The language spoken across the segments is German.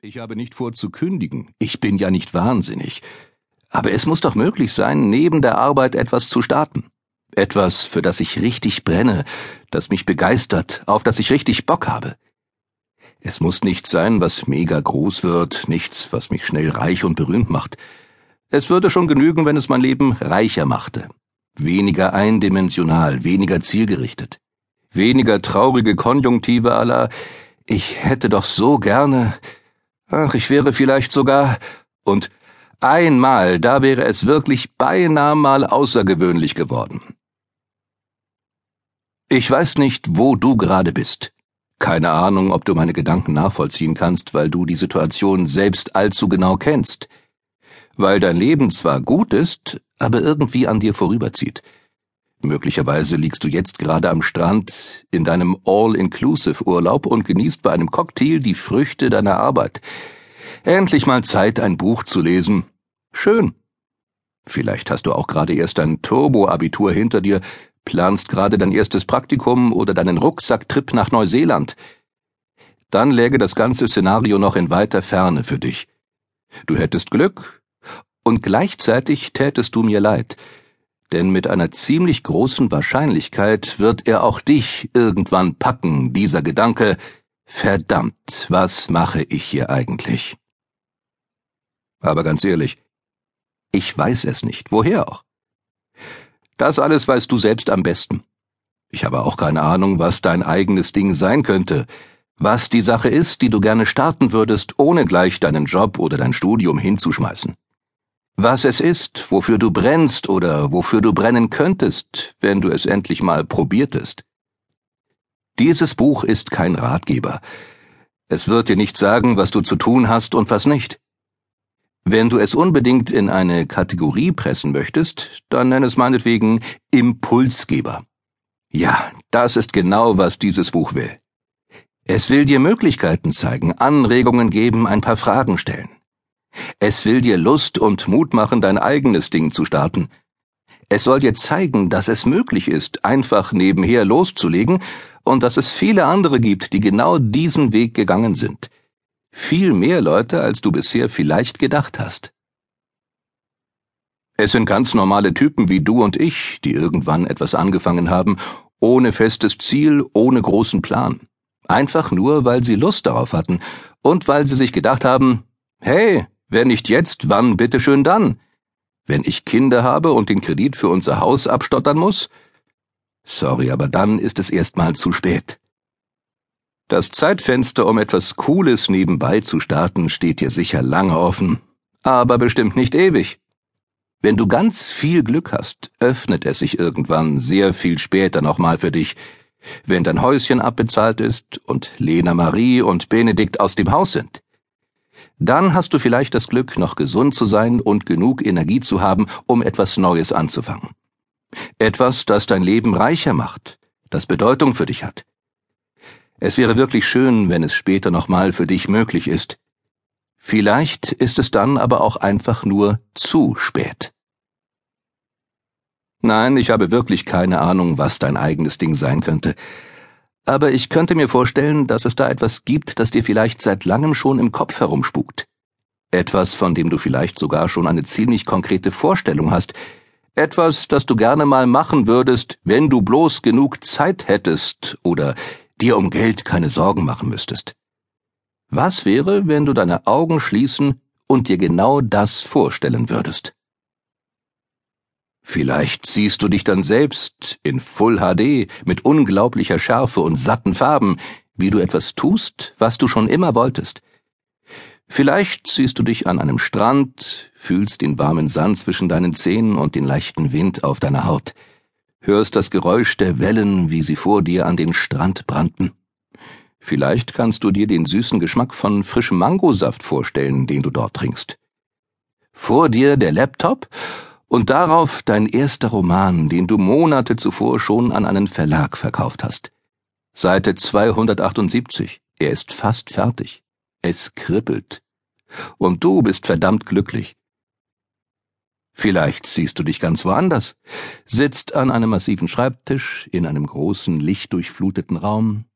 Ich habe nicht vor zu kündigen. Ich bin ja nicht wahnsinnig. Aber es muss doch möglich sein, neben der Arbeit etwas zu starten. Etwas, für das ich richtig brenne, das mich begeistert, auf das ich richtig Bock habe. Es muss nichts sein, was mega groß wird, nichts, was mich schnell reich und berühmt macht. Es würde schon genügen, wenn es mein Leben reicher machte. Weniger eindimensional, weniger zielgerichtet. Weniger traurige Konjunktive aller Ich hätte doch so gerne, Ach, ich wäre vielleicht sogar. Und einmal, da wäre es wirklich beinahe mal außergewöhnlich geworden. Ich weiß nicht, wo du gerade bist. Keine Ahnung, ob du meine Gedanken nachvollziehen kannst, weil du die Situation selbst allzu genau kennst. Weil dein Leben zwar gut ist, aber irgendwie an dir vorüberzieht. Möglicherweise liegst du jetzt gerade am Strand in deinem All-Inclusive-Urlaub und genießt bei einem Cocktail die Früchte deiner Arbeit. Endlich mal Zeit, ein Buch zu lesen. Schön. Vielleicht hast du auch gerade erst dein Turbo-Abitur hinter dir, planst gerade dein erstes Praktikum oder deinen Rucksacktrip nach Neuseeland. Dann läge das ganze Szenario noch in weiter Ferne für dich. Du hättest Glück und gleichzeitig tätest du mir leid, denn mit einer ziemlich großen Wahrscheinlichkeit wird er auch dich irgendwann packen, dieser Gedanke, verdammt, was mache ich hier eigentlich? Aber ganz ehrlich, ich weiß es nicht, woher auch. Das alles weißt du selbst am besten. Ich habe auch keine Ahnung, was dein eigenes Ding sein könnte, was die Sache ist, die du gerne starten würdest, ohne gleich deinen Job oder dein Studium hinzuschmeißen was es ist, wofür du brennst oder wofür du brennen könntest, wenn du es endlich mal probiertest. Dieses Buch ist kein Ratgeber. Es wird dir nicht sagen, was du zu tun hast und was nicht. Wenn du es unbedingt in eine Kategorie pressen möchtest, dann nenn es meinetwegen Impulsgeber. Ja, das ist genau, was dieses Buch will. Es will dir Möglichkeiten zeigen, Anregungen geben, ein paar Fragen stellen. Es will dir Lust und Mut machen, dein eigenes Ding zu starten. Es soll dir zeigen, dass es möglich ist, einfach nebenher loszulegen und dass es viele andere gibt, die genau diesen Weg gegangen sind. Viel mehr Leute, als du bisher vielleicht gedacht hast. Es sind ganz normale Typen wie du und ich, die irgendwann etwas angefangen haben, ohne festes Ziel, ohne großen Plan. Einfach nur, weil sie Lust darauf hatten und weil sie sich gedacht haben, hey, Wer nicht jetzt, wann bitteschön dann? Wenn ich Kinder habe und den Kredit für unser Haus abstottern muss? Sorry, aber dann ist es erstmal zu spät. Das Zeitfenster, um etwas Cooles nebenbei zu starten, steht dir sicher lange offen, aber bestimmt nicht ewig. Wenn du ganz viel Glück hast, öffnet es sich irgendwann sehr viel später nochmal für dich, wenn dein Häuschen abbezahlt ist und Lena Marie und Benedikt aus dem Haus sind. Dann hast du vielleicht das Glück, noch gesund zu sein und genug Energie zu haben, um etwas Neues anzufangen. Etwas, das dein Leben reicher macht, das Bedeutung für dich hat. Es wäre wirklich schön, wenn es später nochmal für dich möglich ist. Vielleicht ist es dann aber auch einfach nur zu spät. Nein, ich habe wirklich keine Ahnung, was dein eigenes Ding sein könnte aber ich könnte mir vorstellen, dass es da etwas gibt, das dir vielleicht seit langem schon im Kopf herumspukt. Etwas, von dem du vielleicht sogar schon eine ziemlich konkrete Vorstellung hast. Etwas, das du gerne mal machen würdest, wenn du bloß genug Zeit hättest oder dir um Geld keine Sorgen machen müsstest. Was wäre, wenn du deine Augen schließen und dir genau das vorstellen würdest? Vielleicht siehst du dich dann selbst in Full HD mit unglaublicher Schärfe und satten Farben, wie du etwas tust, was du schon immer wolltest. Vielleicht siehst du dich an einem Strand, fühlst den warmen Sand zwischen deinen Zähnen und den leichten Wind auf deiner Haut, hörst das Geräusch der Wellen, wie sie vor dir an den Strand brannten. Vielleicht kannst du dir den süßen Geschmack von frischem Mangosaft vorstellen, den du dort trinkst. Vor dir der Laptop und darauf dein erster Roman, den du Monate zuvor schon an einen Verlag verkauft hast. Seite 278. Er ist fast fertig. Es kribbelt. Und du bist verdammt glücklich. Vielleicht siehst du dich ganz woanders, sitzt an einem massiven Schreibtisch in einem großen, lichtdurchfluteten Raum.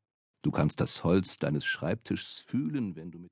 Du kannst das Holz deines Schreibtischs fühlen, wenn du mit